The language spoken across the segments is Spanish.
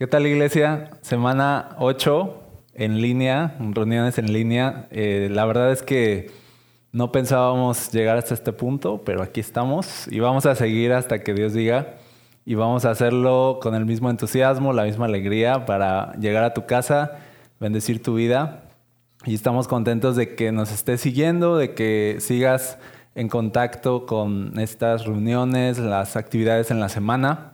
¿Qué tal iglesia? Semana 8 en línea, reuniones en línea. Eh, la verdad es que no pensábamos llegar hasta este punto, pero aquí estamos y vamos a seguir hasta que Dios diga y vamos a hacerlo con el mismo entusiasmo, la misma alegría para llegar a tu casa, bendecir tu vida. Y estamos contentos de que nos estés siguiendo, de que sigas en contacto con estas reuniones, las actividades en la semana.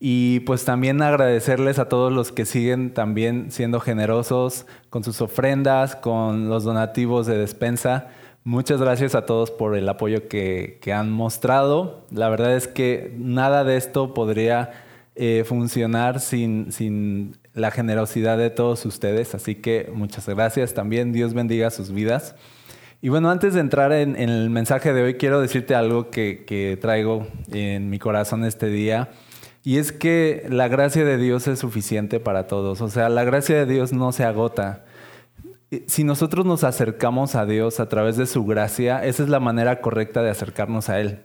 Y pues también agradecerles a todos los que siguen también siendo generosos con sus ofrendas, con los donativos de despensa. Muchas gracias a todos por el apoyo que, han mostrado. La verdad es que nada de esto podría eh, funcionar sin, sin la generosidad de todos ustedes. Así que muchas gracias también. Dios bendiga sus vidas. Y bueno, antes de entrar en, el mensaje de hoy, quiero decirte algo que, que traigo en mi corazón este día. Y es que la gracia de Dios es suficiente para todos. O sea, la gracia de Dios no se agota. Si nosotros nos acercamos a Dios a través de su gracia, esa es la manera correcta de acercarnos a Él.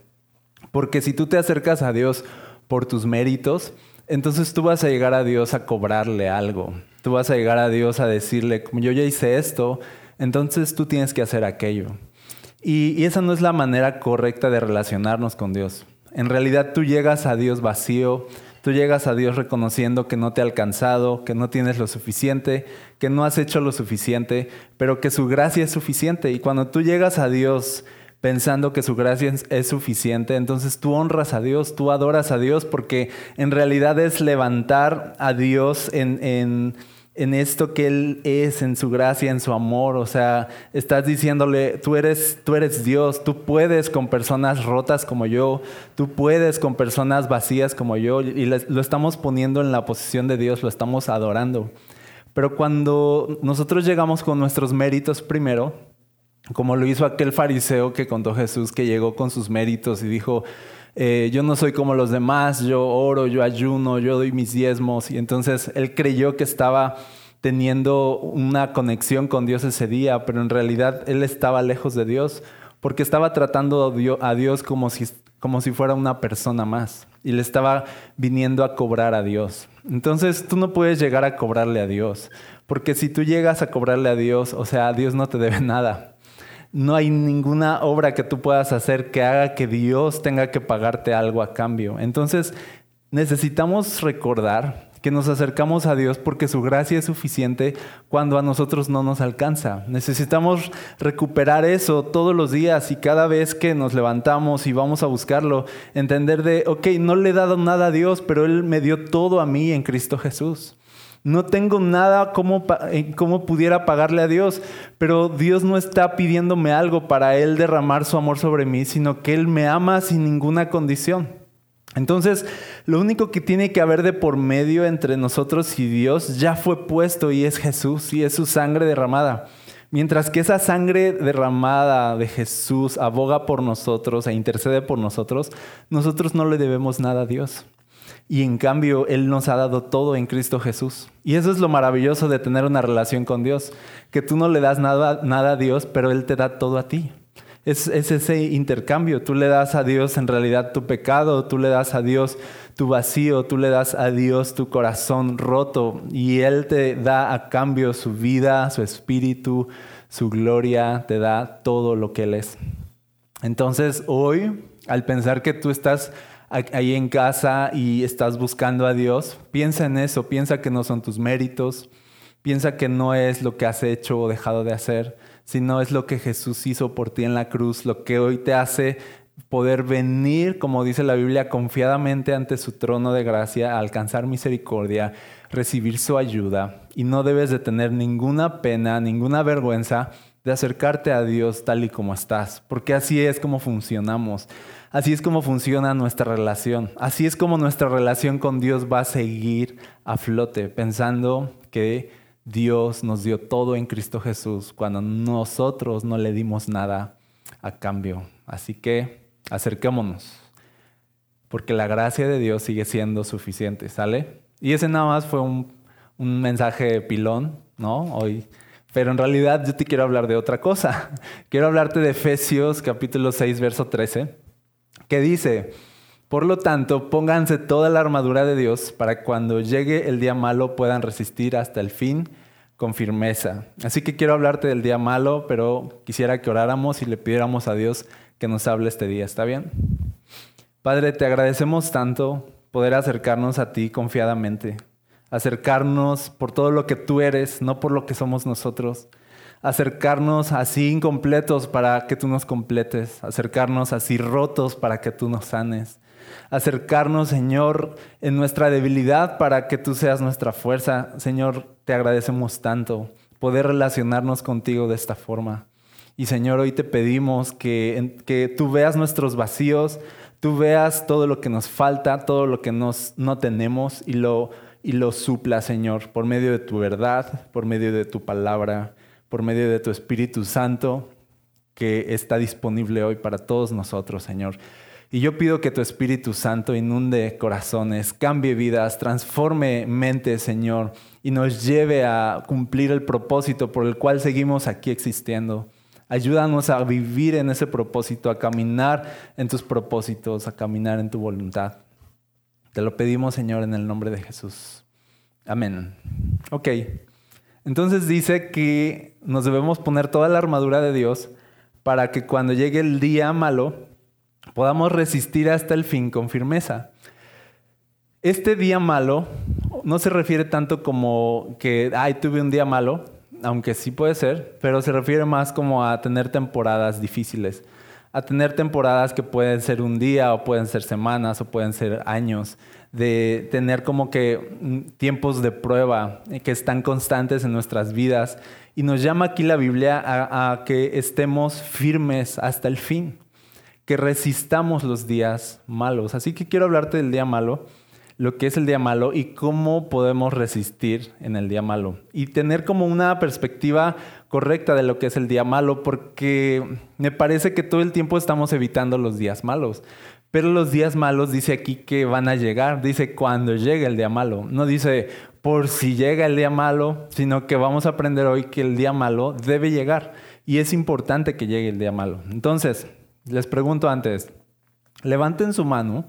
Porque si tú te acercas a Dios por tus méritos, entonces tú vas a llegar a Dios a cobrarle algo. Tú vas a llegar a Dios a decirle, como yo ya hice esto, entonces tú tienes que hacer aquello. Y, y esa no es la manera correcta de relacionarnos con Dios. En realidad tú llegas a Dios vacío, tú llegas a Dios reconociendo que no te ha alcanzado, que no tienes lo suficiente, que no has hecho lo suficiente, pero que su gracia es suficiente. Y cuando tú llegas a Dios pensando que su gracia es suficiente, entonces tú honras a Dios, tú adoras a Dios, porque en realidad es levantar a Dios en... en en esto que Él es, en su gracia, en su amor. O sea, estás diciéndole, tú eres, tú eres Dios, tú puedes con personas rotas como yo, tú puedes con personas vacías como yo, y lo estamos poniendo en la posición de Dios, lo estamos adorando. Pero cuando nosotros llegamos con nuestros méritos primero, como lo hizo aquel fariseo que contó Jesús, que llegó con sus méritos y dijo, eh, yo no soy como los demás, yo oro, yo ayuno, yo doy mis diezmos. Y entonces él creyó que estaba teniendo una conexión con Dios ese día, pero en realidad él estaba lejos de Dios porque estaba tratando a Dios como si, como si fuera una persona más y le estaba viniendo a cobrar a Dios. Entonces tú no puedes llegar a cobrarle a Dios, porque si tú llegas a cobrarle a Dios, o sea, Dios no te debe nada no hay ninguna obra que tú puedas hacer que haga que Dios tenga que pagarte algo a cambio. Entonces, necesitamos recordar que nos acercamos a Dios porque su gracia es suficiente cuando a nosotros no nos alcanza. Necesitamos recuperar eso todos los días y cada vez que nos levantamos y vamos a buscarlo, entender de, ok, no le he dado nada a Dios, pero Él me dio todo a mí en Cristo Jesús. No tengo nada como, eh, como pudiera pagarle a Dios, pero Dios no está pidiéndome algo para Él derramar su amor sobre mí, sino que Él me ama sin ninguna condición. Entonces, lo único que tiene que haber de por medio entre nosotros y Dios ya fue puesto y es Jesús y es su sangre derramada. Mientras que esa sangre derramada de Jesús aboga por nosotros e intercede por nosotros, nosotros no le debemos nada a Dios. Y en cambio, Él nos ha dado todo en Cristo Jesús. Y eso es lo maravilloso de tener una relación con Dios, que tú no le das nada, nada a Dios, pero Él te da todo a ti. Es, es, ese intercambio. Tú le das a Dios en realidad tu pecado, tú le das a Dios tu vacío, tú le das a Dios tu corazón roto y Él te da a cambio su vida, su espíritu, su gloria, te da todo lo que Él es. Entonces hoy, al pensar que tú estás ahí en casa y estás buscando a Dios, piensa en eso, piensa que no son tus méritos, piensa que no es lo que has hecho o dejado de hacer, sino es lo que Jesús hizo por ti en la cruz, lo que hoy te hace poder venir, como dice la Biblia, confiadamente ante su trono de gracia, a alcanzar misericordia, recibir su ayuda. Y no debes de tener ninguna pena, ninguna vergüenza de acercarte a Dios tal y como estás, porque así es como funcionamos. Así es como funciona nuestra relación. Así es como nuestra relación con Dios va a seguir a flote, pensando que Dios nos dio todo en Cristo Jesús cuando nosotros no le dimos nada a cambio. Así que acerquémonos, porque la gracia de Dios sigue siendo suficiente, ¿sale? Y ese nada más fue un, mensaje pilón, ¿no? Hoy pero en realidad yo te quiero hablar de otra cosa. Quiero hablarte de Efesios capítulo 6, verso 13 que dice, Por lo tanto, pónganse toda la armadura de Dios para cuando llegue el día malo puedan resistir hasta el fin con firmeza. Así que quiero hablarte del día malo, pero quisiera que oráramos y le pidiéramos a Dios que nos hable este día. ¿Está bien? Padre, te agradecemos tanto poder acercarnos a ti confiadamente, acercarnos por todo lo que tú eres, no por lo que somos nosotros acercarnos así incompletos para que tú nos completes, acercarnos así rotos para que tú nos sanes, acercarnos, Señor, en nuestra debilidad para que tú seas nuestra fuerza. Señor, te agradecemos tanto poder relacionarnos contigo de esta forma. Y Señor, hoy te pedimos que, que tú veas nuestros vacíos, tú veas todo lo que nos falta, todo lo que nos, no tenemos y lo, y lo supla, Señor, por medio de tu verdad, por medio de tu palabra por medio de tu Espíritu Santo que está disponible hoy para todos nosotros, Señor. Y yo pido que tu Espíritu Santo inunde corazones, cambie vidas, transforme mentes, Señor, y nos lleve a cumplir el propósito por el cual seguimos aquí existiendo. Ayúdanos a vivir en ese propósito, a caminar en tus propósitos, a caminar en tu voluntad. Te lo pedimos, Señor, en el nombre de Jesús. Amén. Ok. Entonces dice que nos debemos poner toda la armadura de Dios para que cuando llegue el día malo podamos resistir hasta el fin con firmeza. Este día malo no se refiere tanto como que, ay, tuve un día malo, aunque sí puede ser, pero se refiere más como a tener temporadas difíciles, a tener temporadas que pueden ser un día o pueden ser semanas o pueden ser años, de tener como que mm, tiempos de prueba eh, que están constantes en nuestras vidas. Y nos llama aquí la Biblia a, que estemos firmes hasta el fin, que resistamos los días malos. Así que quiero hablarte del día malo, lo que es el día malo y cómo podemos resistir en el día malo. Y tener como una perspectiva correcta de lo que es el día malo, porque me parece que todo el tiempo estamos evitando los días malos. Pero los días malos dice aquí que van a llegar, dice cuando llegue el día malo. No dice por si llega el día malo, sino que vamos a aprender hoy que el día malo debe llegar y es importante que llegue el día malo. Entonces, les pregunto antes, levanten su mano,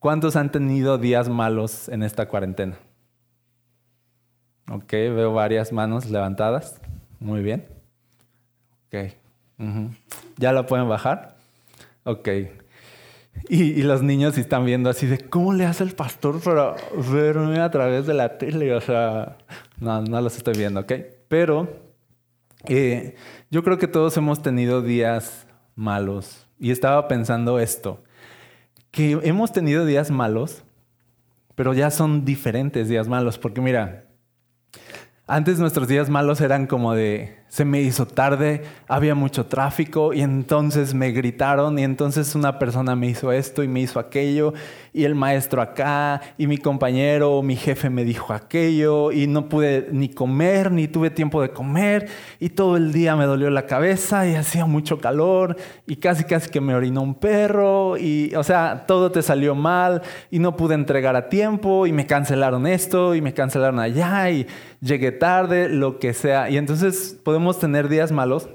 ¿cuántos han tenido días malos en esta cuarentena? Ok, veo varias manos levantadas. Muy bien. Ok. ¿Ya lo pueden bajar? Ok. Y, los niños están viendo así de, ¿cómo le hace el pastor para verme a través de la tele? O sea, no, no los estoy viendo, ¿ok? Pero eh, yo creo que todos hemos tenido días malos. Y estaba pensando esto, que hemos tenido días malos, pero ya son diferentes días malos. Porque mira, antes nuestros días malos eran como de, se me hizo tarde, había mucho tráfico y entonces me gritaron y entonces una persona me hizo esto y me hizo aquello y el maestro acá y mi compañero mi jefe me dijo aquello y no pude ni comer ni tuve tiempo de comer y todo el día me dolió la cabeza y hacía mucho calor y casi casi que me orinó un perro y o sea, todo te salió mal y no pude entregar a tiempo y me cancelaron esto y me cancelaron allá y llegué tarde, lo que sea. Y entonces podemos tener días malos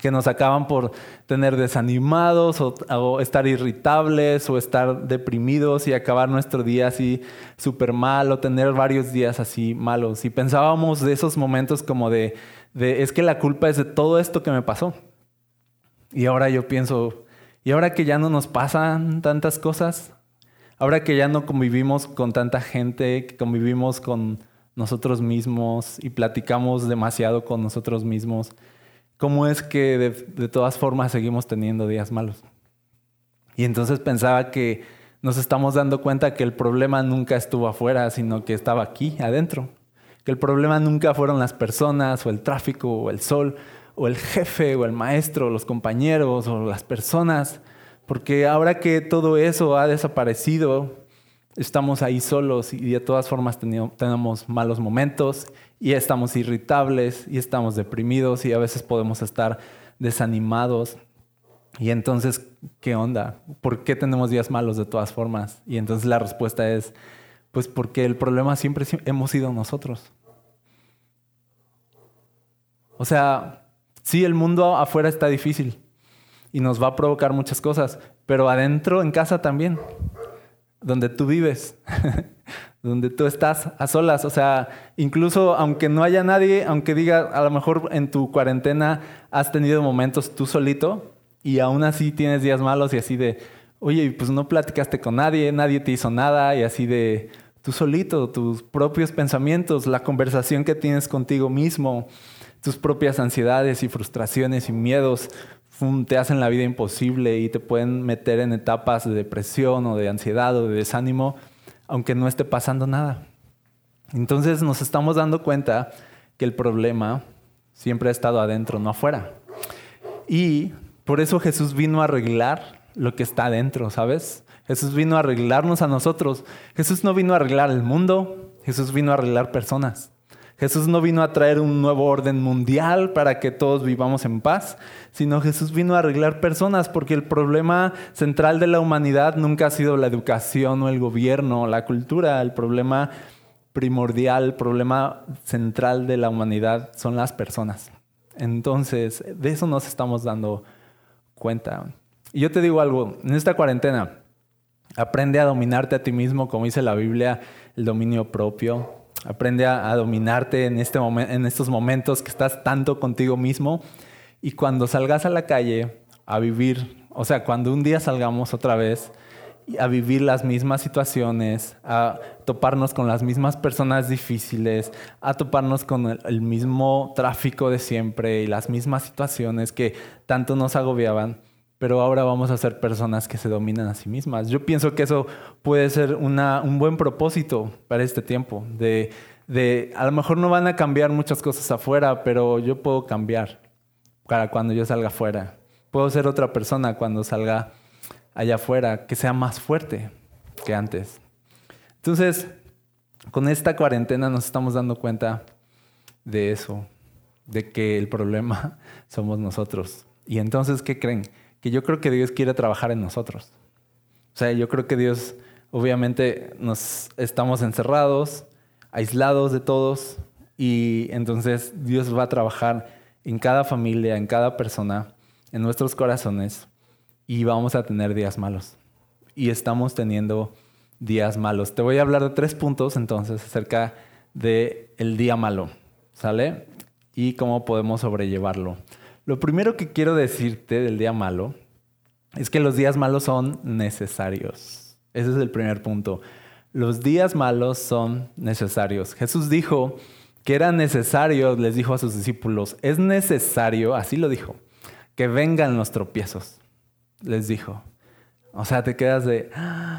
que nos acaban por tener desanimados o, estar irritables o estar deprimidos y acabar nuestro día así súper mal o tener varios días así malos. Y pensábamos de esos momentos como de, de, es que la culpa es de todo esto que me pasó. Y ahora yo pienso, ¿y ahora que ya no nos pasan tantas cosas? Ahora que ya no convivimos con tanta gente, que convivimos con nosotros mismos y platicamos demasiado con nosotros mismos, ¿cómo es que de, todas formas seguimos teniendo días malos? Y entonces pensaba que nos estamos dando cuenta que el problema nunca estuvo afuera, sino que estaba aquí, adentro. Que el problema nunca fueron las personas o el tráfico o el sol o el jefe o el maestro o los compañeros o las personas. Porque ahora que todo eso ha desaparecido, estamos ahí solos y de todas formas tenemos malos momentos y estamos irritables y estamos deprimidos y a veces podemos estar desanimados. Y entonces, ¿qué onda? ¿Por qué tenemos días malos de todas formas? Y entonces la respuesta es, pues porque el problema siempre hemos sido nosotros. O sea, sí, el mundo afuera está difícil y nos va a provocar muchas cosas, pero adentro, en casa también. Donde tú vives, donde tú estás a solas. O sea, incluso aunque no haya nadie, aunque diga, a lo mejor en tu cuarentena has tenido momentos tú solito y aún así tienes días malos y así de, oye, pues no platicaste con nadie, nadie te hizo nada y así de tú solito, tus propios pensamientos, la conversación que tienes contigo mismo, tus propias ansiedades y frustraciones y miedos te hacen la vida imposible y te pueden meter en etapas de depresión o de ansiedad o de desánimo, aunque no esté pasando nada. Entonces nos estamos dando cuenta que el problema siempre ha estado adentro, no afuera. Y por eso Jesús vino a arreglar lo que está adentro, ¿sabes? Jesús vino a arreglarnos a nosotros. Jesús no vino a arreglar el mundo, Jesús vino a arreglar personas. Jesús no vino a traer un nuevo orden mundial para que todos vivamos en paz, sino Jesús vino a arreglar personas porque el problema central de la humanidad nunca ha sido la educación o el gobierno o la cultura. El problema primordial, el problema central de la humanidad son las personas. Entonces, de eso nos estamos dando cuenta. Y yo te digo algo, en esta cuarentena, aprende a dominarte a ti mismo, como dice la Biblia, el dominio propio, Aprende a, dominarte en, este en estos momentos que estás tanto contigo mismo. Y cuando salgas a la calle a vivir, o sea, cuando un día salgamos otra vez a vivir las mismas situaciones, a toparnos con las mismas personas difíciles, a toparnos con el, mismo tráfico de siempre y las mismas situaciones que tanto nos agobiaban, pero ahora vamos a ser personas que se dominan a sí mismas. Yo pienso que eso puede ser un buen propósito para este tiempo, de, de, a lo mejor no van a cambiar muchas cosas afuera, pero yo puedo cambiar para cuando yo salga afuera. Puedo ser otra persona cuando salga allá afuera, que sea más fuerte que antes. Entonces, con esta cuarentena nos estamos dando cuenta de eso, de que el problema somos nosotros. Y entonces, ¿qué creen? Que yo creo que Dios quiere trabajar en nosotros. O sea, yo creo que Dios, obviamente, nos estamos encerrados, aislados de todos, y entonces Dios va a trabajar en cada familia, en cada persona, en nuestros corazones, y vamos a tener días malos. Y estamos teniendo días malos. Te voy a hablar de tres puntos entonces acerca del el día malo, ¿sale? Y cómo podemos sobrellevarlo. Lo primero que quiero decirte del día malo es que los días malos son necesarios. Ese es el primer punto. Los días malos son necesarios. Jesús dijo que era necesario, les dijo a sus discípulos, es necesario, así lo dijo, que vengan los tropiezos. Les dijo. O sea, te quedas de...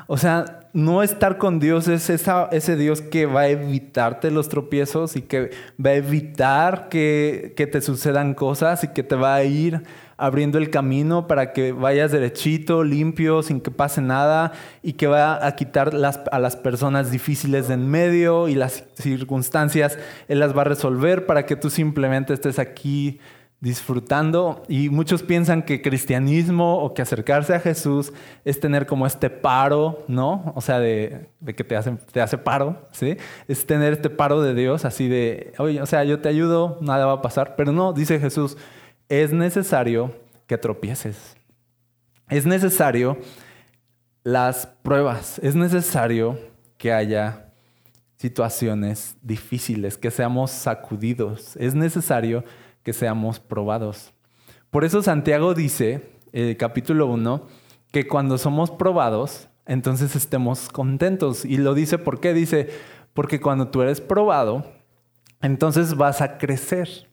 O sea, no estar con Dios es ese Dios que va a evitarte los tropiezos y que va a evitar que, que te sucedan cosas y que te va a ir abriendo el camino para que vayas derechito, limpio, sin que pase nada y que va a quitar a las personas difíciles de en medio y las circunstancias, Él las va a resolver para que tú simplemente estés aquí disfrutando y muchos piensan que cristianismo o que acercarse a Jesús es tener como este paro, ¿no? O sea, de, que te hace, te hace paro, ¿sí? Es tener este paro de Dios, así de, oye, o sea, yo te ayudo, nada va a pasar, pero no, dice Jesús, es necesario que tropieces. Es necesario las pruebas, es necesario que haya situaciones difíciles, que seamos sacudidos, es necesario que seamos probados. Por eso Santiago dice, eh, capítulo 1, que cuando somos probados, entonces estemos contentos. Y lo dice, ¿por qué? Dice, porque cuando tú eres probado, entonces vas a crecer.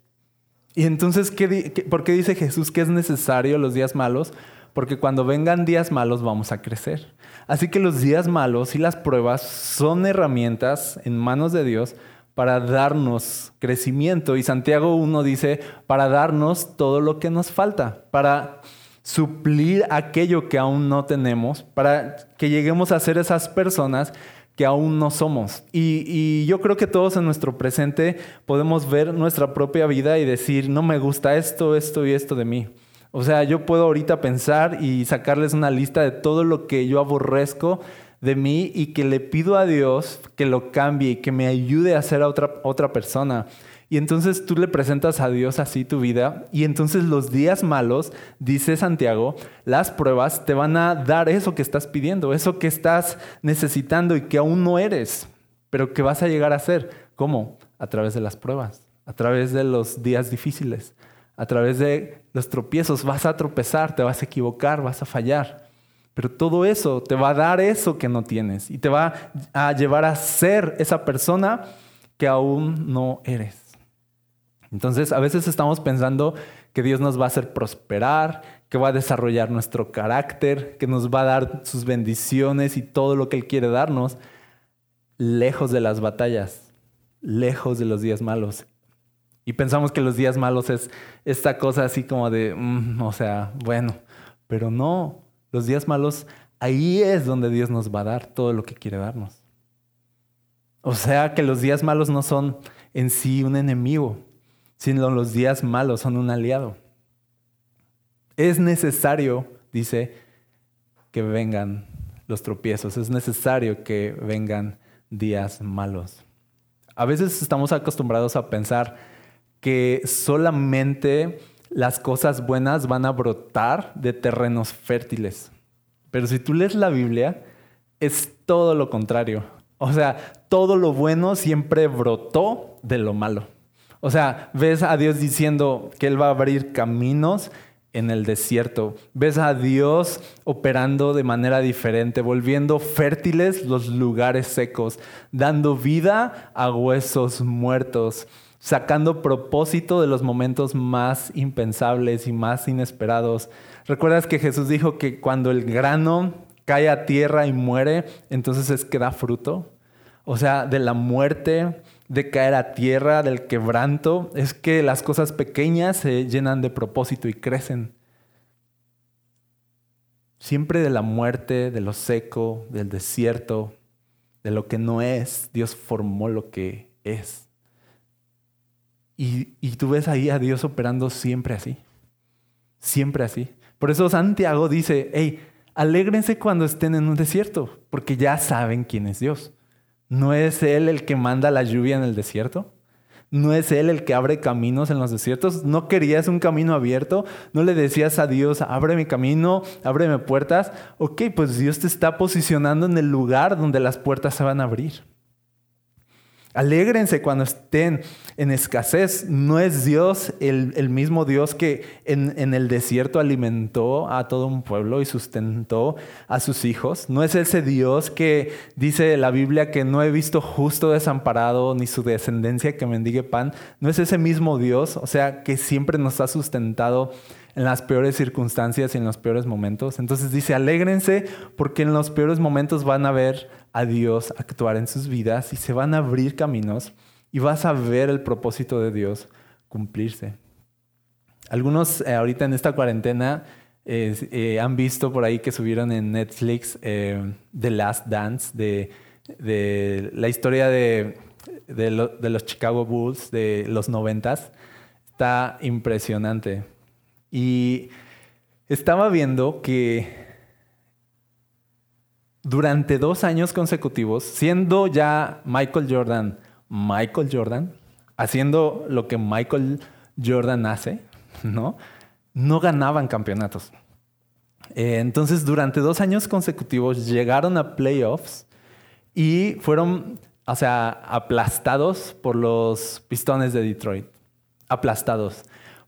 Y entonces, ¿qué, ¿por qué dice Jesús que es necesario los días malos? Porque cuando vengan días malos vamos a crecer. Así que los días malos y las pruebas son herramientas en manos de Dios para darnos crecimiento. Y Santiago 1 dice, para darnos todo lo que nos falta, para suplir aquello que aún no tenemos, para que lleguemos a ser esas personas que aún no somos. Y, y, yo creo que todos en nuestro presente podemos ver nuestra propia vida y decir, no me gusta esto, esto y esto de mí. O sea, yo puedo ahorita pensar y sacarles una lista de todo lo que yo aborrezco de mí y que le pido a Dios que lo cambie y que me ayude a ser otra, otra persona. Y entonces tú le presentas a Dios así tu vida y entonces los días malos, dice Santiago, las pruebas te van a dar eso que estás pidiendo, eso que estás necesitando y que aún no eres, pero que vas a llegar a ser. ¿Cómo? A través de las pruebas, a través de los días difíciles, a través de los tropiezos. Vas a tropezar, te vas a equivocar, vas a fallar. Pero todo eso te va a dar eso que no tienes y te va a llevar a ser esa persona que aún no eres. Entonces, a veces estamos pensando que Dios nos va a hacer prosperar, que va a desarrollar nuestro carácter, que nos va a dar sus bendiciones y todo lo que Él quiere darnos, lejos de las batallas, lejos de los días malos. Y pensamos que los días malos es esta cosa así como de, mm, o sea, bueno, pero no, los días malos, ahí es donde Dios nos va a dar todo lo que quiere darnos. O sea que los días malos no son en sí un enemigo, sino los días malos son un aliado. Es necesario, dice, que vengan los tropiezos, es necesario que vengan días malos. A veces estamos acostumbrados a pensar que solamente las cosas buenas van a brotar de terrenos fértiles. Pero si tú lees la Biblia, es todo lo contrario. O sea, todo lo bueno siempre brotó de lo malo. O sea, ves a Dios diciendo que Él va a abrir caminos en el desierto. Ves a Dios operando de manera diferente, volviendo fértiles los lugares secos, dando vida a huesos muertos, sacando propósito de los momentos más impensables y más inesperados. ¿Recuerdas que Jesús dijo que cuando el grano cae a tierra y muere, entonces es que da fruto? O sea, de la muerte de caer a tierra, del quebranto, es que las cosas pequeñas se llenan de propósito y crecen. Siempre de la muerte, de lo seco, del desierto, de lo que no es, Dios formó lo que es. Y, tú ves ahí a Dios operando siempre así. Siempre así. Por eso Santiago dice, hey, alégrense cuando estén en un desierto, porque ya saben quién es Dios. ¿No es Él el que manda la lluvia en el desierto? ¿No es Él el que abre caminos en los desiertos? ¿No querías un camino abierto? ¿No le decías a Dios, abre mi camino, ábreme puertas? Ok, pues Dios te está posicionando en el lugar donde las puertas se van a abrir. Alégrense cuando estén en escasez. No es Dios el, mismo Dios que en, en, el desierto alimentó a todo un pueblo y sustentó a sus hijos. No es ese Dios que dice la Biblia que no he visto justo desamparado ni su descendencia que mendigue pan. No es ese mismo Dios, o sea, que siempre nos ha sustentado en las peores circunstancias y en los peores momentos. Entonces dice, alégrense porque en los peores momentos van a ver a Dios actuar en sus vidas y se van a abrir caminos y vas a ver el propósito de Dios cumplirse. Algunos eh, ahorita en esta cuarentena eh, han visto por ahí que subieron en Netflix eh, The Last Dance, de, de la historia de, de, los Chicago Bulls de los noventas. Está impresionante. Y estaba viendo que durante dos años consecutivos, siendo ya Michael Jordan, Michael Jordan, haciendo lo que Michael Jordan hace, ¿no? No ganaban campeonatos. Eh, entonces, durante dos años consecutivos llegaron a playoffs y fueron, o sea, aplastados por los Pistones de Detroit. Aplastados.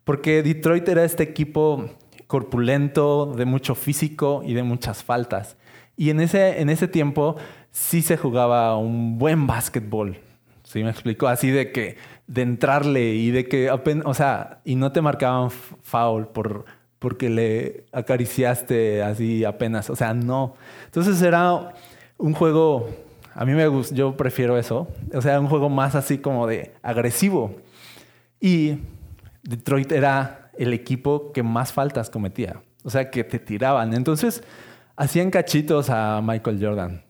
Porque Detroit era este equipo corpulento, de mucho físico y de muchas faltas. Y en ese, en ese tiempo sí se jugaba un buen básquetbol. ¿Sí me explico? Así de que, de entrarle y de que o sea, y no te marcaban foul por, porque le acariciaste así apenas. O sea, no. Entonces era un juego, a mí me gusta, yo prefiero eso. O sea, un juego más así como de agresivo. Y Detroit era el equipo que más faltas cometía. O sea, que te tiraban. Entonces, hacían cachitos a Michael Jordan.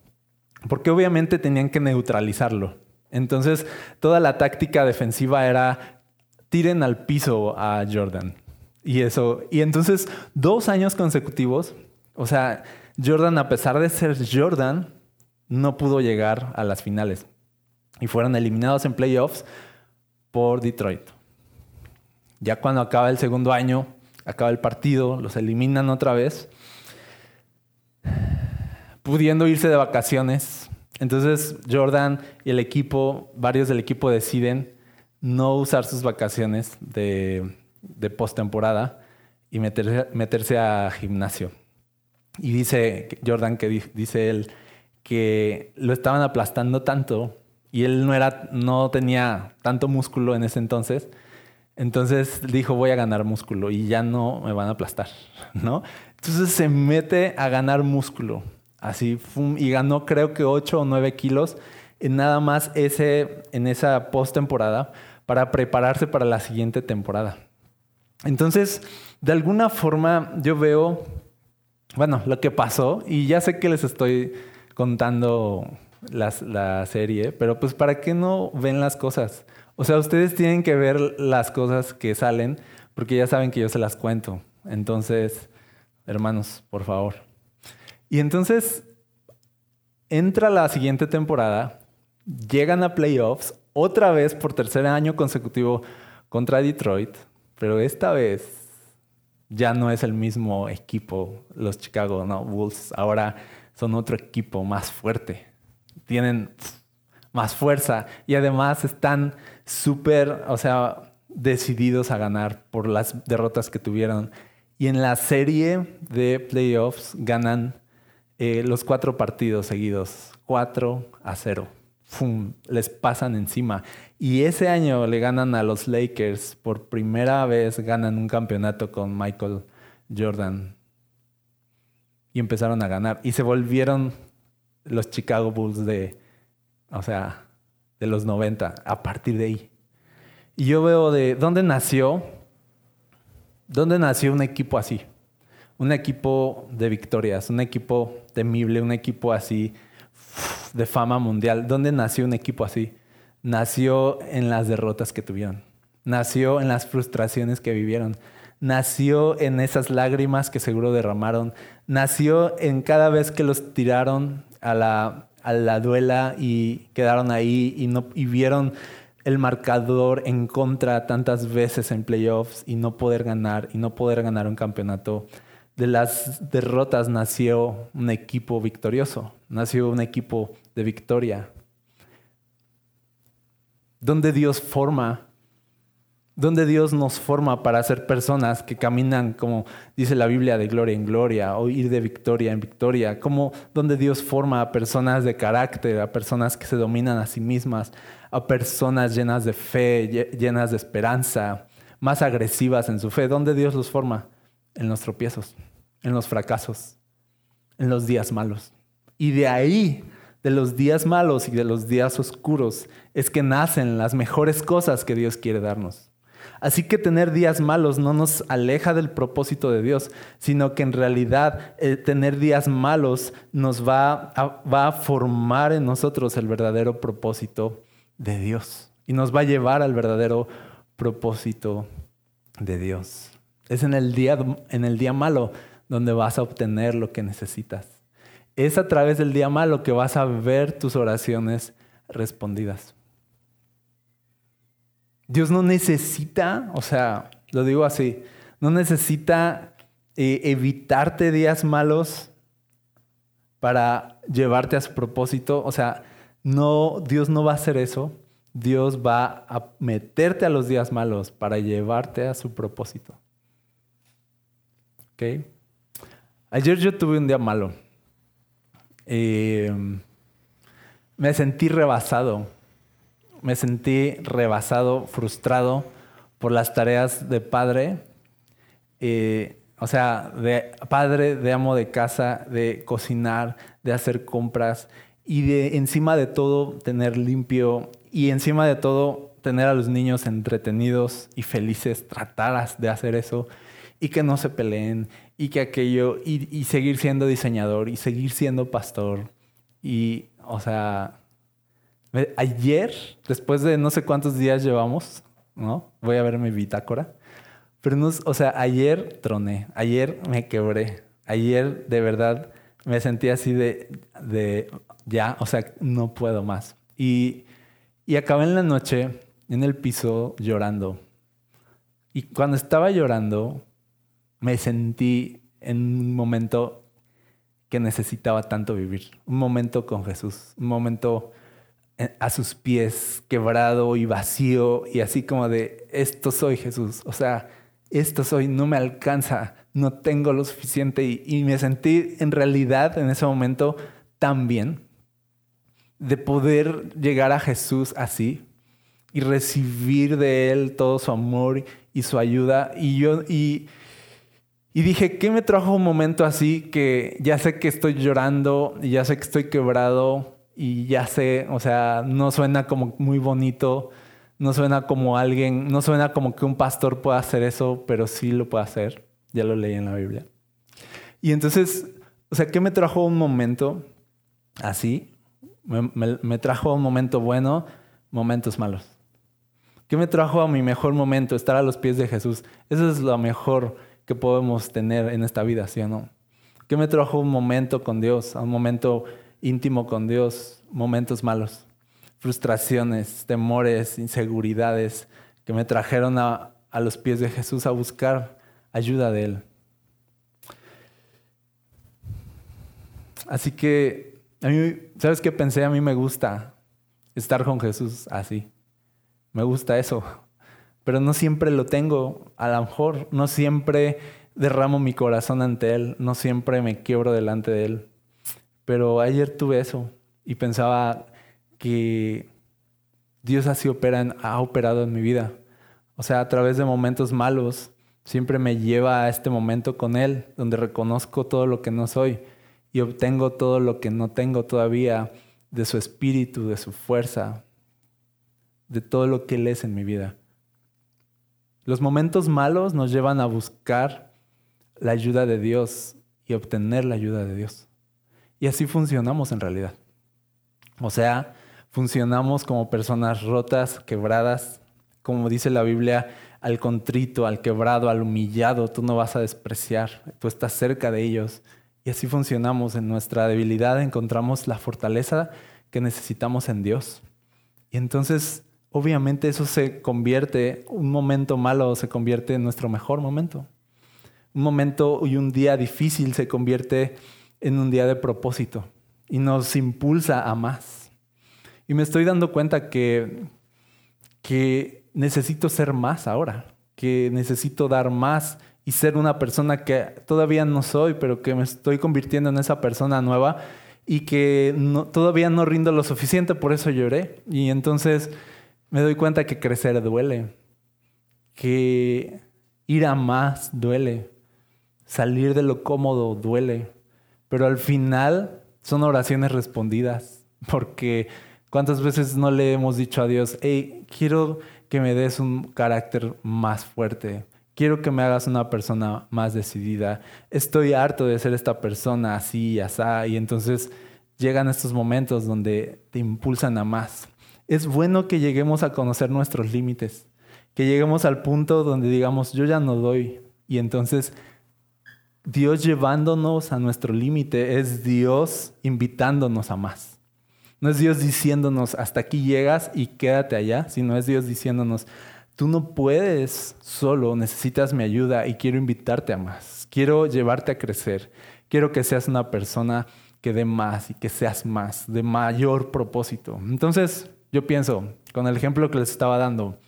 Porque obviamente tenían que neutralizarlo. Entonces, toda la táctica defensiva era tiren al piso a Jordan. Y eso. Y entonces, dos años consecutivos, o sea, Jordan, a pesar de ser Jordan, no pudo llegar a las finales y fueron eliminados en playoffs por Detroit. Ya cuando acaba el segundo año, acaba el partido, los eliminan otra vez, pudiendo irse de vacaciones. Entonces Jordan y el equipo, varios del equipo deciden no usar sus vacaciones de, de postemporada y meterse, meterse a gimnasio. Y dice Jordan que dice él que lo estaban aplastando tanto y él no era no tenía tanto músculo en ese entonces. Entonces dijo, voy a ganar músculo y ya no me van a aplastar, ¿no? Entonces se mete a ganar músculo, así, y ganó creo que 8 o 9 kilos en nada más ese, en esa postemporada para prepararse para la siguiente temporada. Entonces, de alguna forma yo veo, bueno, lo que pasó, y ya sé que les estoy contando la serie, pero pues ¿para qué no ven las cosas? O sea, ustedes tienen que ver las cosas que salen, porque ya saben que yo se las cuento. Entonces, hermanos, por favor. Y entonces, entra la siguiente temporada, llegan a playoffs, otra vez por tercer año consecutivo contra Detroit, pero esta vez ya no es el mismo equipo, los Chicago Bulls. Ahora son otro equipo más fuerte. Tienen más fuerza y además están súper, o sea, decididos a ganar por las derrotas que tuvieron. Y en la serie de playoffs ganan eh, los cuatro partidos seguidos, 4 a 0. Les pasan encima. Y ese año le ganan a los Lakers. Por primera vez ganan un campeonato con Michael Jordan. Y empezaron a ganar. Y se volvieron los Chicago Bulls de, o sea, de los 90, a partir de ahí. Y yo veo de dónde nació, dónde nació un equipo así. Un equipo de victorias, un equipo temible, un equipo así de fama mundial. ¿Dónde nació un equipo así? Nació en las derrotas que tuvieron. Nació en las frustraciones que vivieron. Nació en esas lágrimas que seguro derramaron. Nació en cada vez que los tiraron a la, a la duela y quedaron ahí y, no, y vieron el marcador en contra tantas veces en playoffs y no poder ganar y no poder ganar un campeonato. De las derrotas nació un equipo victorioso, nació un equipo de victoria. Donde Dios forma donde Dios nos forma para ser personas que caminan, como dice la Biblia, de gloria en gloria, o ir de victoria en victoria, como donde Dios forma a personas de carácter, a personas que se dominan a sí mismas, a personas llenas de fe, llenas de esperanza, más agresivas en su fe, donde Dios los forma en los tropiezos, en los fracasos, en los días malos. Y de ahí de los días malos y de los días oscuros es que nacen las mejores cosas que Dios quiere darnos. Así que tener días malos no nos aleja del propósito de Dios, sino que en realidad eh, tener días malos nos va a, va a formar en nosotros el verdadero propósito de Dios y nos va a llevar al verdadero propósito de Dios. Es en el día, en el día malo donde vas a obtener lo que necesitas. Es a través del día malo que vas a ver tus oraciones respondidas. Dios no necesita, o sea, lo digo así, no necesita eh, evitarte días malos para llevarte a su propósito. O sea, no, Dios no va a hacer eso. Dios va a meterte a los días malos para llevarte a su propósito. ¿Ok? Ayer yo tuve un día malo. Eh, me sentí rebasado me sentí rebasado, frustrado por las tareas de padre, eh, o sea, de padre, de amo de casa, de cocinar, de hacer compras y de encima de todo tener limpio y encima de todo tener a los niños entretenidos y felices, tratar de hacer eso y que no se peleen y que aquello y, y seguir siendo diseñador y seguir siendo pastor y, o sea, Ayer, después de no sé cuántos días llevamos, ¿no? Voy a ver mi bitácora. Pero no, o sea, ayer troné, ayer me quebré, ayer de verdad me sentí así de, de ya, o sea, no puedo más. Y, y acabé en la noche en el piso llorando. Y cuando estaba llorando, me sentí en un momento que necesitaba tanto vivir. Un momento con Jesús, un momento a sus pies, quebrado y vacío, y así como de, esto soy Jesús. O sea, esto soy, no me alcanza, no tengo lo suficiente. Y, me sentí en realidad en ese momento tan bien de poder llegar a Jesús así y recibir de Él todo su amor y su ayuda. Y yo, y, y dije, ¿qué me trajo un momento así que ya sé que estoy llorando y ya sé que estoy quebrado y ya sé, o sea, no suena como muy bonito, no suena como alguien, no suena como que un pastor pueda hacer eso, pero sí lo puede hacer. Ya lo leí en la Biblia. Y entonces, o sea, ¿qué me trajo un momento así? Me, trajo un momento bueno, momentos malos. ¿Qué me trajo a mi mejor momento? Estar a los pies de Jesús. Eso es lo mejor que podemos tener en esta vida, ¿sí o no? ¿Qué me trajo un momento con Dios? Un momento íntimo con Dios, momentos malos, frustraciones, temores, inseguridades que me trajeron a, los pies de Jesús a buscar ayuda de Él. Así que, a mí, ¿sabes qué pensé? A mí me gusta estar con Jesús así. Me gusta eso. Pero no siempre lo tengo, a lo mejor. No siempre derramo mi corazón ante Él. No siempre me quiebro delante de Él. Pero ayer tuve eso y pensaba que Dios así opera ha operado en mi vida. O sea, a través de momentos malos, siempre me lleva a este momento con Él, donde reconozco todo lo que no soy y obtengo todo lo que no tengo todavía de su espíritu, de su fuerza, de todo lo que Él es en mi vida. Los momentos malos nos llevan a buscar la ayuda de Dios y obtener la ayuda de Dios. Y así funcionamos en realidad. O sea, funcionamos como personas rotas, quebradas, como dice la Biblia, al contrito, al quebrado, al humillado, tú no vas a despreciar, tú estás cerca de ellos. Y así funcionamos. En nuestra debilidad encontramos la fortaleza que necesitamos en Dios. Y entonces, obviamente eso se convierte, un momento malo se convierte en nuestro mejor momento. Un momento y un día difícil se convierte en un día de propósito y nos impulsa a más. Y me estoy dando cuenta que, que necesito ser más ahora, que necesito dar más y ser una persona que todavía no soy, pero que me estoy convirtiendo en esa persona nueva y que todavía no rindo lo suficiente, por eso lloré. Y entonces me doy cuenta que crecer duele, que ir a más duele, salir de lo cómodo duele, pero al final son oraciones respondidas, porque cuántas veces no le hemos dicho a Dios, hey, quiero que me des un carácter más fuerte, quiero que me hagas una persona más decidida, estoy harto de ser esta persona así y así, y entonces llegan estos momentos donde te impulsan a más. Es bueno que lleguemos a conocer nuestros límites, que lleguemos al punto donde digamos, yo ya no doy, y entonces Dios llevándonos a nuestro límite, es Dios invitándonos a más. No es Dios diciéndonos, hasta aquí llegas y quédate allá, sino es Dios diciéndonos, tú no puedes solo, necesitas mi ayuda y quiero invitarte a más. Quiero llevarte a crecer. Quiero que seas una persona que dé más y que seas más, de mayor propósito. Entonces, yo pienso, con el ejemplo que les estaba dando,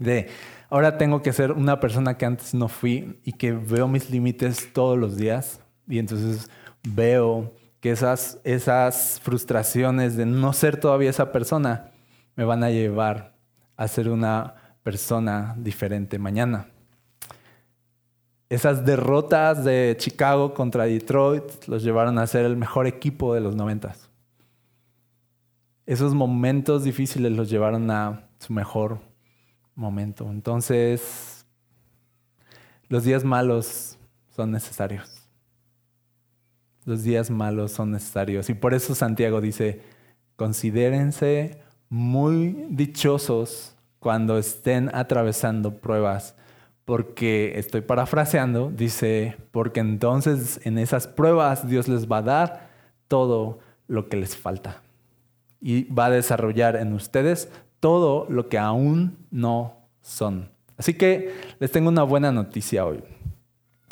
de ahora tengo que ser una persona que antes no fui y que veo mis límites todos los días y entonces veo que esas, esas frustraciones de no ser todavía esa persona me van a llevar a ser una persona diferente mañana. Esas derrotas de Chicago contra Detroit los llevaron a ser el mejor equipo de los noventas. Esos momentos difíciles los llevaron a su mejor momento. Entonces, los días malos son necesarios. Los días malos son necesarios. Y por eso Santiago dice, considérense muy dichosos cuando estén atravesando pruebas, porque estoy parafraseando, dice, porque entonces en esas pruebas Dios les va a dar todo lo que les falta y va a desarrollar en ustedes todo lo que aún no son. Así que les tengo una buena noticia hoy.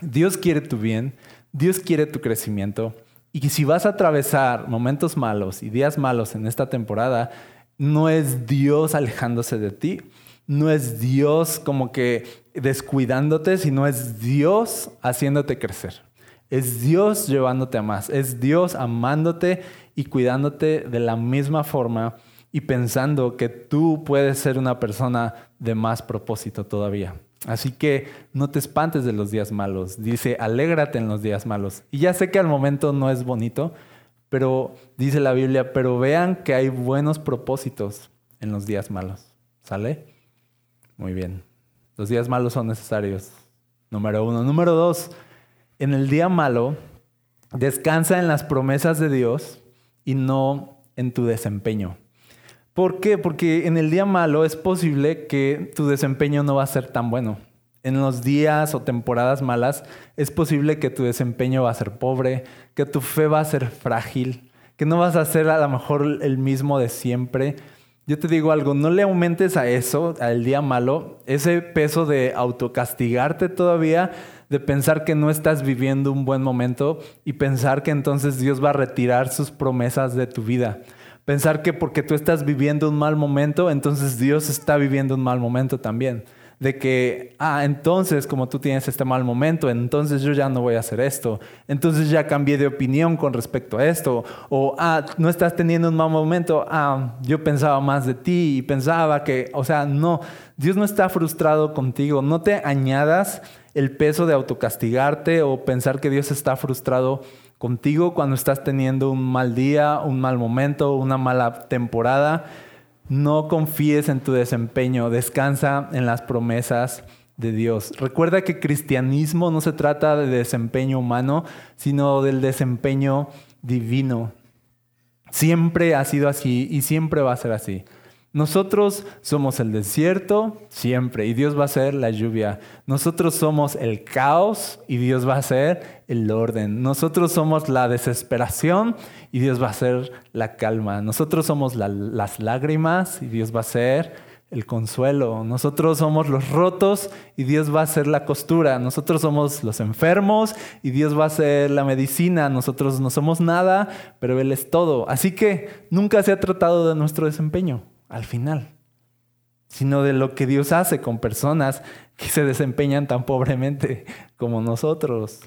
Dios quiere tu bien, Dios quiere tu crecimiento y si vas a atravesar momentos malos y días malos en esta temporada, no es Dios alejándose de ti, no es Dios como que descuidándote, sino es Dios haciéndote crecer. Es Dios llevándote a más, es Dios amándote y cuidándote de la misma forma y pensando que tú puedes ser una persona de más propósito todavía. Así que no te espantes de los días malos. Dice, alégrate en los días malos. Y ya sé que al momento no es bonito, pero dice la Biblia, pero vean que hay buenos propósitos en los días malos. ¿Sale? Muy bien. Los días malos son necesarios. Número uno. Número dos, en el día malo, descansa en las promesas de Dios y no en tu desempeño. ¿Por qué? Porque en el día malo es posible que tu desempeño no va a ser tan bueno. En los días o temporadas malas es posible que tu desempeño va a ser pobre, que tu fe va a ser frágil, que no vas a ser a lo mejor el mismo de siempre. Yo te digo algo, no le aumentes a eso, al día malo, ese peso de autocastigarte todavía, de pensar que no estás viviendo un buen momento y pensar que entonces Dios va a retirar sus promesas de tu vida. Pensar que porque tú estás viviendo un mal momento, entonces Dios está viviendo un mal momento también. De que, ah, entonces como tú tienes este mal momento, entonces yo ya no voy a hacer esto. Entonces ya cambié de opinión con respecto a esto. O, ah, no estás teniendo un mal momento, ah, yo pensaba más de ti y pensaba que, o sea, no, Dios no está frustrado contigo. No te añadas el peso de autocastigarte o pensar que Dios está frustrado contigo cuando estás teniendo un mal día, un mal momento, una mala temporada. No confíes en tu desempeño, descansa en las promesas de Dios. Recuerda que cristianismo no se trata de desempeño humano, sino del desempeño divino. Siempre ha sido así y siempre va a ser así. Nosotros somos el desierto siempre y Dios va a ser la lluvia. Nosotros somos el caos y Dios va a ser el orden. Nosotros somos la desesperación y Dios va a ser la calma. Nosotros somos las lágrimas y Dios va a ser el consuelo. Nosotros somos los rotos y Dios va a ser la costura. Nosotros somos los enfermos y Dios va a ser la medicina. Nosotros no somos nada, pero Él es todo. Así que nunca se ha tratado de nuestro desempeño al final, sino de lo que Dios hace con personas que se desempeñan tan pobremente como nosotros.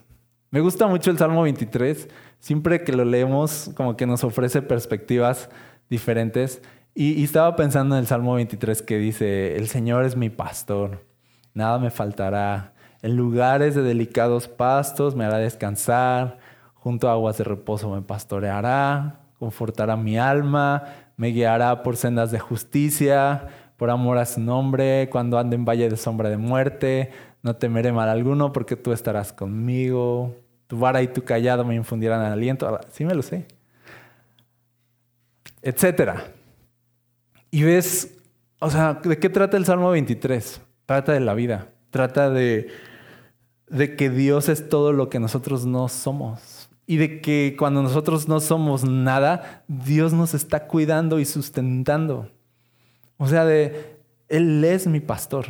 Me gusta mucho el Salmo 23, siempre que lo leemos como que nos ofrece perspectivas diferentes. Y, estaba pensando en el Salmo 23 que dice, el Señor es mi pastor, nada me faltará. En lugares de delicados pastos me hará descansar, junto a aguas de reposo me pastoreará, confortará mi alma, me guiará por sendas de justicia, por amor a su nombre, cuando ande en valle de sombra de muerte, no temeré mal alguno porque tú estarás conmigo, tu vara y tu callado me infundirán aliento, ah, sí me lo sé, etcétera. Y ves, o sea, ¿de qué trata el Salmo 23? Trata de la vida, trata de, de que Dios es todo lo que nosotros no somos y de que cuando nosotros no somos nada, Dios nos está cuidando y sustentando. O sea, de Él es mi pastor.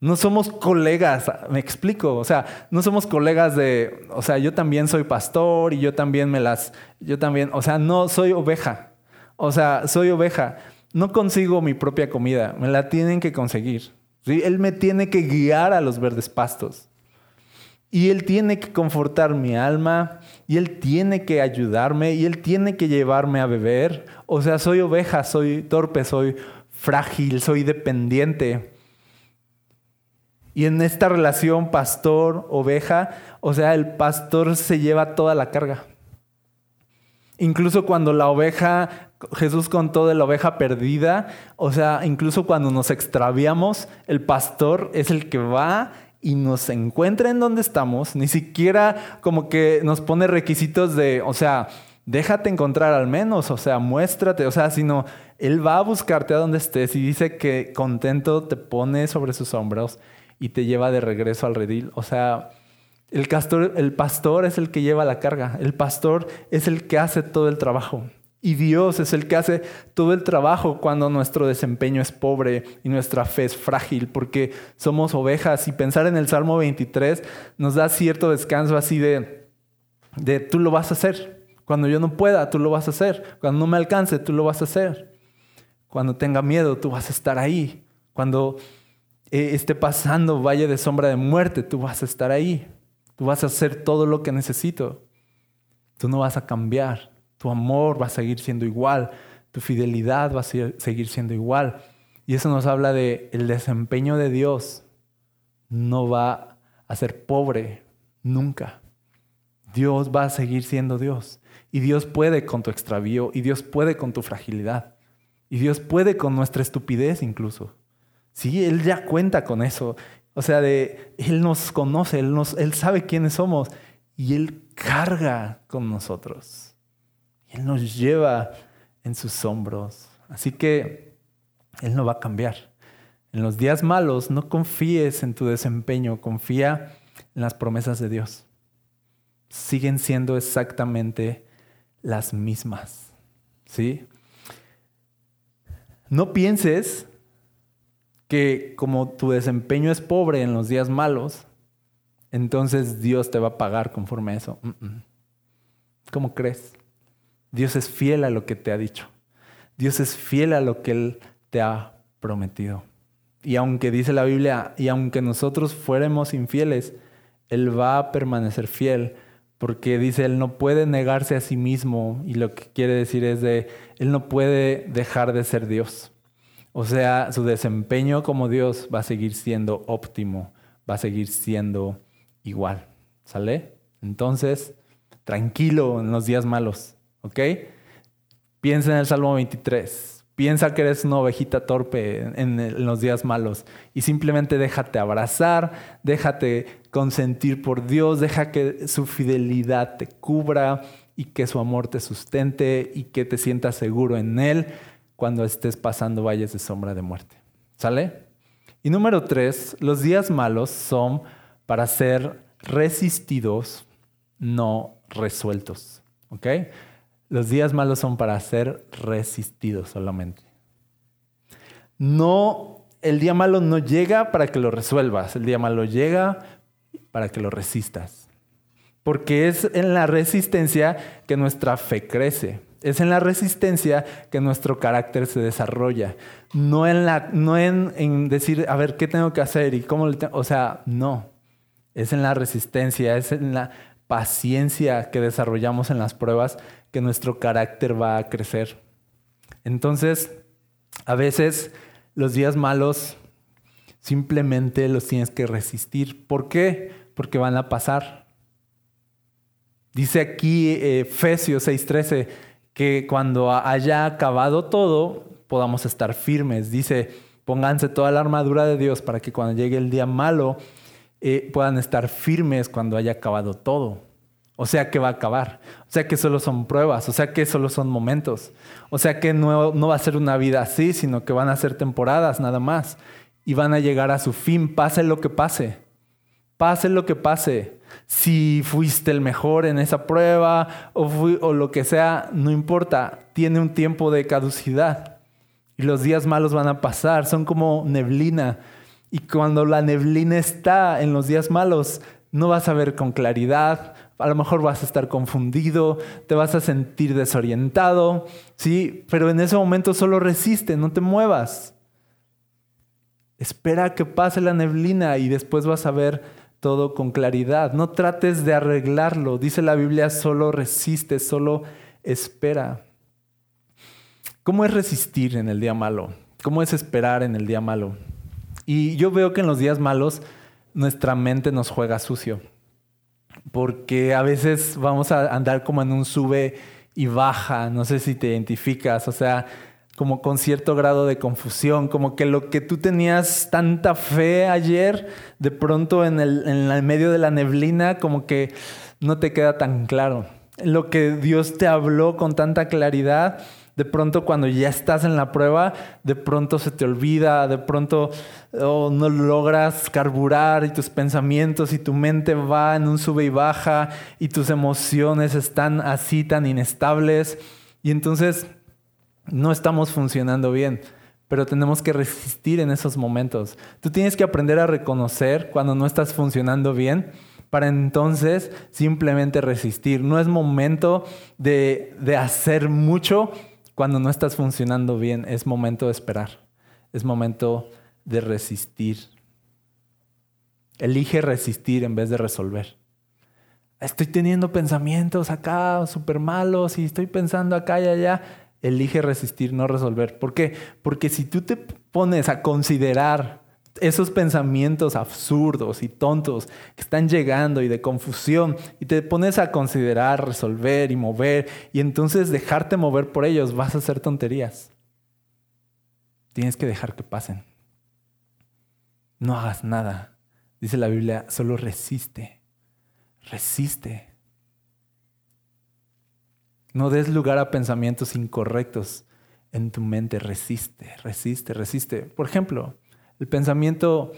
No somos colegas, me explico, o sea, no somos colegas de, o sea, yo también soy pastor y yo también me las, yo también, o sea, no soy oveja, o sea, soy oveja, no consigo mi propia comida, me la tienen que conseguir. Él me tiene que guiar a los verdes pastos. Y Él tiene que confortar mi alma, y Él tiene que ayudarme, y Él tiene que llevarme a beber. O sea, soy oveja, soy torpe, soy frágil, soy dependiente. Y en esta relación pastor-oveja, o sea, el pastor se lleva toda la carga. Incluso cuando la oveja, Jesús contó de la oveja perdida, o sea, incluso cuando nos extraviamos, el pastor es el que va y nos encuentra en donde estamos, ni siquiera como que nos pone requisitos de, o sea, déjate encontrar al menos, o sea, muéstrate, o sea, sino Él va a buscarte a donde estés y dice que contento te pone sobre sus hombros y te lleva de regreso al redil. O sea, el, el pastor es el que lleva la carga, el pastor es el que hace todo el trabajo. Y Dios es el que hace todo el trabajo cuando nuestro desempeño es pobre y nuestra fe es frágil, porque somos ovejas. Y pensar en el Salmo 23 nos da cierto descanso así de, de tú lo vas a hacer. Cuando yo no pueda, tú lo vas a hacer. Cuando no me alcance, tú lo vas a hacer. Cuando tenga miedo, tú vas a estar ahí. Cuando eh, esté pasando valle de sombra de muerte, tú vas a estar ahí. Tú vas a hacer todo lo que necesito. Tú no vas a cambiar. Tu amor va a seguir siendo igual. Tu fidelidad va a seguir siendo igual. Y eso nos habla de el desempeño de Dios no va a ser pobre nunca. Dios va a seguir siendo Dios. Y Dios puede con tu extravío. Y Dios puede con tu fragilidad. Y Dios puede con nuestra estupidez incluso. Sí, Él ya cuenta con eso. O sea, de, Él nos conoce, él, nos, él sabe quiénes somos y Él carga con nosotros. Él nos lleva en sus hombros. Así que Él no va a cambiar. En los días malos no confíes en tu desempeño, confía en las promesas de Dios. Siguen siendo exactamente las mismas. ¿Sí? No pienses que como tu desempeño es pobre en los días malos, entonces Dios te va a pagar conforme a eso. ¿Cómo crees? Dios es fiel a lo que te ha dicho. Dios es fiel a lo que Él te ha prometido. Y aunque dice la Biblia, y aunque nosotros fuéramos infieles, Él va a permanecer fiel, porque dice, Él no puede negarse a sí mismo, y lo que quiere decir es de, Él no puede dejar de ser Dios. O sea, su desempeño como Dios va a seguir siendo óptimo, va a seguir siendo igual. ¿Sale? Entonces, tranquilo en los días malos, ¿ok? Piensa en el Salmo 23. Piensa que eres una ovejita torpe en, los días malos y simplemente déjate abrazar, déjate consentir por Dios, deja que su fidelidad te cubra y que su amor te sustente y que te sientas seguro en Él cuando estés pasando valles de sombra de muerte. ¿Sale? Y número tres, los días malos son para ser resistidos, no resueltos. ¿Ok? Los días malos son para ser resistidos solamente. No, el día malo no llega para que lo resuelvas, el día malo llega para que lo resistas. Porque es en la resistencia que nuestra fe crece. Es en la resistencia que nuestro carácter se desarrolla. No en, la, no en, decir, a ver, ¿qué tengo que hacer? y cómo O sea, no. Es en la resistencia, es en la paciencia que desarrollamos en las pruebas que nuestro carácter va a crecer. Entonces, a veces los días malos simplemente los tienes que resistir. ¿Por qué? Porque van a pasar. Dice aquí eh, Efesios 6:13 que cuando haya acabado todo podamos estar firmes. Dice, pónganse toda la armadura de Dios para que cuando llegue el día malo eh, puedan estar firmes cuando haya acabado todo. O sea que va a acabar. O sea que solo son pruebas. O sea que solo son momentos. O sea que no, no va a ser una vida así, sino que van a ser temporadas nada más. Y van a llegar a su fin, pase lo que pase. Pase lo que pase si fuiste el mejor en esa prueba o, o lo que sea, no importa, tiene un tiempo de caducidad. Y los días malos van a pasar, son como neblina. Y cuando la neblina está en los días malos, no vas a ver con claridad, a lo mejor vas a estar confundido, te vas a sentir desorientado, ¿sí? Pero en ese momento solo resiste, no te muevas. Espera que pase la neblina y después vas a ver todo con claridad. No trates de arreglarlo. Dice la Biblia, solo resiste, solo espera. ¿Cómo es resistir en el día malo? ¿Cómo es esperar en el día malo? Y yo veo que en los días malos nuestra mente nos juega sucio. Porque a veces vamos a andar como en un sube y baja. No sé si te identificas. O sea, como con cierto grado de confusión, como que lo que tú tenías tanta fe ayer, de pronto en el, medio de la neblina, como que no te queda tan claro. Lo que Dios te habló con tanta claridad, De pronto cuando ya estás en la prueba, de pronto se te olvida, de pronto oh, no logras carburar y tus pensamientos y tu mente va en un sube y baja y tus emociones están así tan inestables y entonces no estamos funcionando bien pero tenemos que resistir en esos momentos. Tú tienes que aprender a reconocer cuando no estás funcionando bien para entonces simplemente resistir. No es momento de, de hacer mucho cuando no estás funcionando bien, es momento de esperar, es momento de resistir. Elige resistir en vez de resolver. Estoy teniendo pensamientos acá súper malos y estoy pensando acá y allá elige resistir, no resolver. ¿Por qué? Porque si tú te pones a considerar esos pensamientos absurdos y tontos que están llegando y de confusión y te pones a considerar, resolver y mover y entonces dejarte mover por ellos, vas a hacer tonterías. Tienes que dejar que pasen. No hagas nada. Dice la Biblia, solo resiste. Resiste. No des lugar a pensamientos incorrectos en tu mente. Resiste, resiste, resiste. Por ejemplo, el pensamiento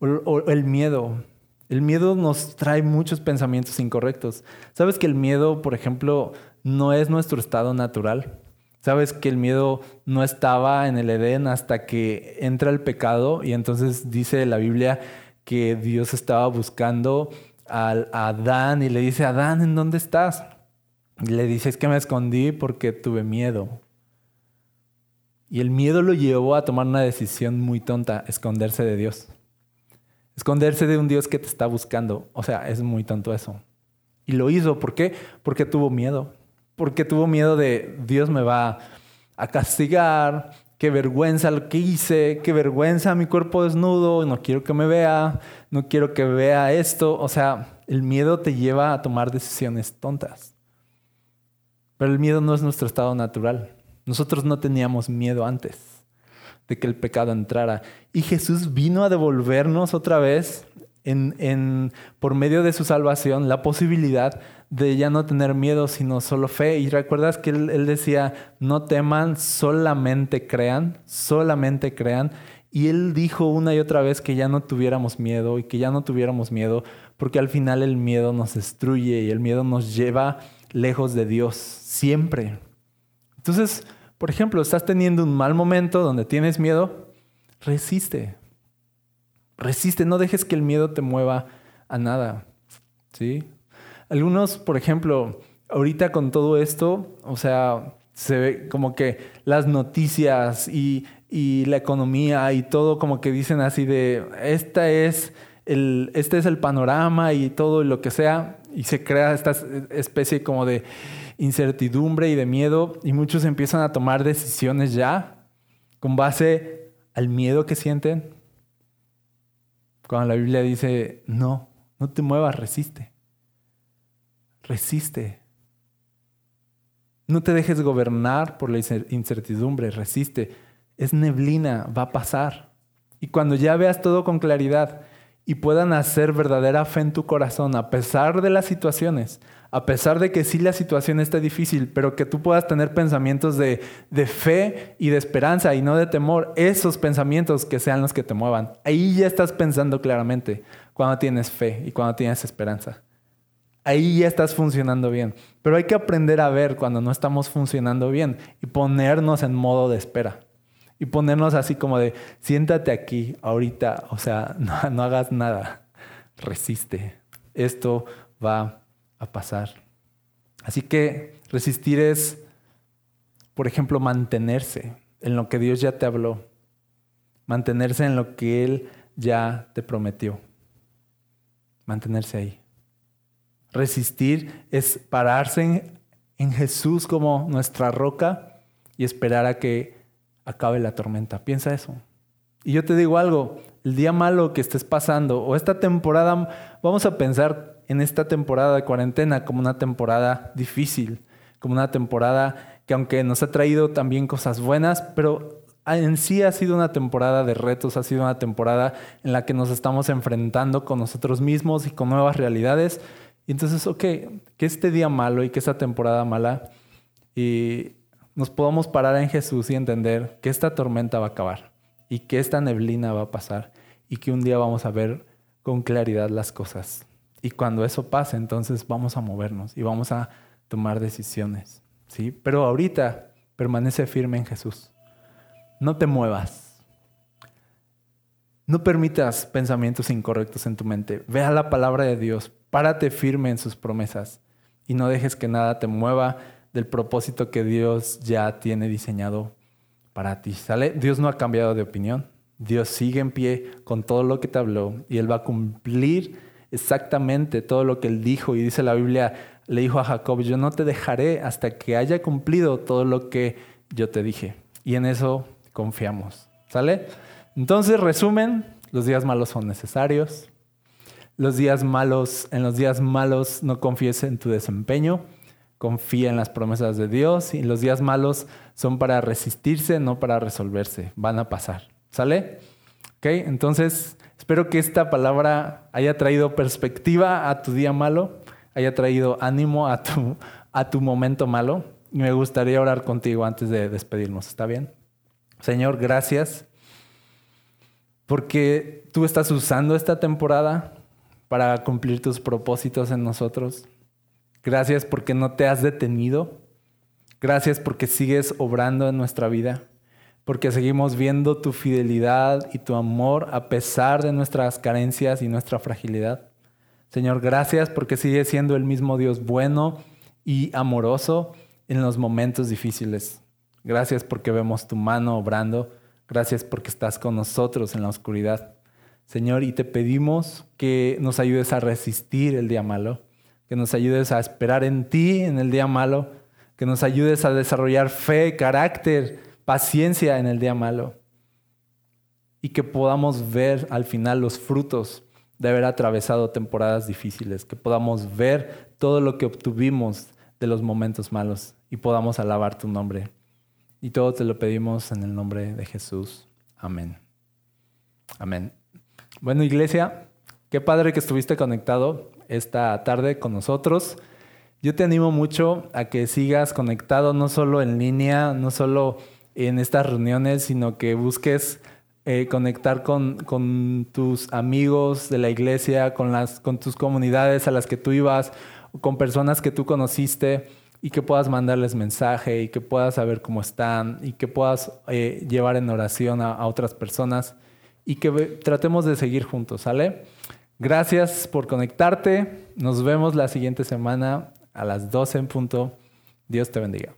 o, el miedo. El miedo nos trae muchos pensamientos incorrectos. ¿Sabes que el miedo, por ejemplo, no es nuestro estado natural? ¿Sabes que el miedo no estaba en el Edén hasta que entra el pecado? Y entonces dice la Biblia que Dios estaba buscando a Adán y le dice, Adán, ¿en dónde estás? le dice, es que me escondí porque tuve miedo. Y el miedo lo llevó a tomar una decisión muy tonta, esconderse de Dios. Esconderse de un Dios que te está buscando. O sea, es muy tonto eso. Y lo hizo, ¿por qué? Porque tuvo miedo. Porque tuvo miedo de Dios me va a castigar, qué vergüenza lo que hice, qué vergüenza mi cuerpo desnudo, no quiero que me vea, no quiero que vea esto. O sea, el miedo te lleva a tomar decisiones tontas. Pero el miedo no es nuestro estado natural. Nosotros no teníamos miedo antes de que el pecado entrara. Y Jesús vino a devolvernos otra vez, en, por medio de su salvación, la posibilidad de ya no tener miedo, sino solo fe. Y recuerdas que él, él decía, no teman, solamente crean, solamente crean. Y él dijo una y otra vez que ya no tuviéramos miedo y que ya no tuviéramos miedo, porque al final el miedo nos destruye y el miedo nos lleva lejos de Dios, siempre. Entonces, por ejemplo, estás teniendo un mal momento donde tienes miedo, resiste. Resiste, no dejes que el miedo te mueva a nada. ¿Sí? Algunos, por ejemplo, ahorita con todo esto, o sea, se ve como que las noticias y, y la economía y todo como que dicen así de, esta es el, este es el panorama y todo lo que sea, y se crea esta especie como de incertidumbre y de miedo, y muchos empiezan a tomar decisiones ya con base al miedo que sienten. Cuando la Biblia dice, no, no te muevas, resiste. Resiste. No te dejes gobernar por la incertidumbre, resiste. Es neblina, va a pasar. Y cuando ya veas todo con claridad y puedan hacer verdadera fe en tu corazón a pesar de las situaciones, a pesar de que sí la situación está difícil, pero que tú puedas tener pensamientos de, de, fe y de esperanza y no de temor, esos pensamientos que sean los que te muevan. Ahí ya estás pensando claramente cuando tienes fe y cuando tienes esperanza. Ahí ya estás funcionando bien. Pero hay que aprender a ver cuando no estamos funcionando bien y ponernos en modo de espera y ponernos así como de, siéntate aquí ahorita, o sea, no, hagas nada, resiste, esto va a pasar. Así que resistir es, por ejemplo, mantenerse en lo que Dios ya te habló, mantenerse en lo que Él ya te prometió, mantenerse ahí. Resistir es pararse en Jesús como nuestra roca y esperar a que acabe la tormenta. Piensa eso. Y yo te digo algo, el día malo que estés pasando o esta temporada, vamos a pensar en esta temporada de cuarentena como una temporada difícil, como una temporada que aunque nos ha traído también cosas buenas, pero en sí ha sido una temporada de retos, ha sido una temporada en la que nos estamos enfrentando con nosotros mismos y con nuevas realidades. Y entonces, ok, que este día malo y que esta temporada mala y nos podamos parar en Jesús y entender que esta tormenta va a acabar y que esta neblina va a pasar y que un día vamos a ver con claridad las cosas. Y cuando eso pase, entonces vamos a movernos y vamos a tomar decisiones. ¿sí? Pero ahorita permanece firme en Jesús. No te muevas. No permitas pensamientos incorrectos en tu mente. Ve a la palabra de Dios. Párate firme en sus promesas y no dejes que nada te mueva del propósito que Dios ya tiene diseñado para ti. ¿Sale? Dios no ha cambiado de opinión. Dios sigue en pie con todo lo que te habló y Él va a cumplir exactamente todo lo que Él dijo. Y dice la Biblia, le dijo a Jacob, yo no te dejaré hasta que haya cumplido todo lo que yo te dije. Y en eso confiamos. ¿Sale? Entonces, resumen, los días malos son necesarios. Los días malos, en los días malos no confíes en tu desempeño, confía en las promesas de Dios y los días malos son para resistirse, no para resolverse, van a pasar. ¿Sale? ¿Ok? Entonces, espero que esta palabra haya traído perspectiva a tu día malo, haya traído ánimo a tu, a tu momento malo. Y me gustaría orar contigo antes de despedirnos. ¿Está bien? Señor, gracias porque tú estás usando esta temporada para cumplir tus propósitos en nosotros. Gracias porque no te has detenido. Gracias porque sigues obrando en nuestra vida porque seguimos viendo tu fidelidad y tu amor a pesar de nuestras carencias y nuestra fragilidad. Señor, gracias porque sigues siendo el mismo Dios bueno y amoroso en los momentos difíciles. Gracias porque vemos tu mano obrando. Gracias porque estás con nosotros en la oscuridad. Señor, y te pedimos que nos ayudes a resistir el día malo, que nos ayudes a esperar en ti en el día malo, que nos ayudes a desarrollar fe, carácter, paciencia en el día malo y que podamos ver al final los frutos de haber atravesado temporadas difíciles, que podamos ver todo lo que obtuvimos de los momentos malos y podamos alabar tu nombre. Y todo te lo pedimos en el nombre de Jesús. Amén. Amén. Bueno, iglesia, qué padre que estuviste conectado esta tarde con nosotros. Yo te animo mucho a que sigas conectado, no solo en línea, no solo en estas reuniones, sino que busques eh, conectar con, tus amigos de la iglesia, con, tus comunidades a las que tú ibas, con personas que tú conociste y que puedas mandarles mensaje y que puedas saber cómo están y que puedas eh, llevar en oración a, a, otras personas y que tratemos de seguir juntos, ¿sale? Gracias por conectarte. Nos vemos la siguiente semana a las 12 en punto. Dios te bendiga.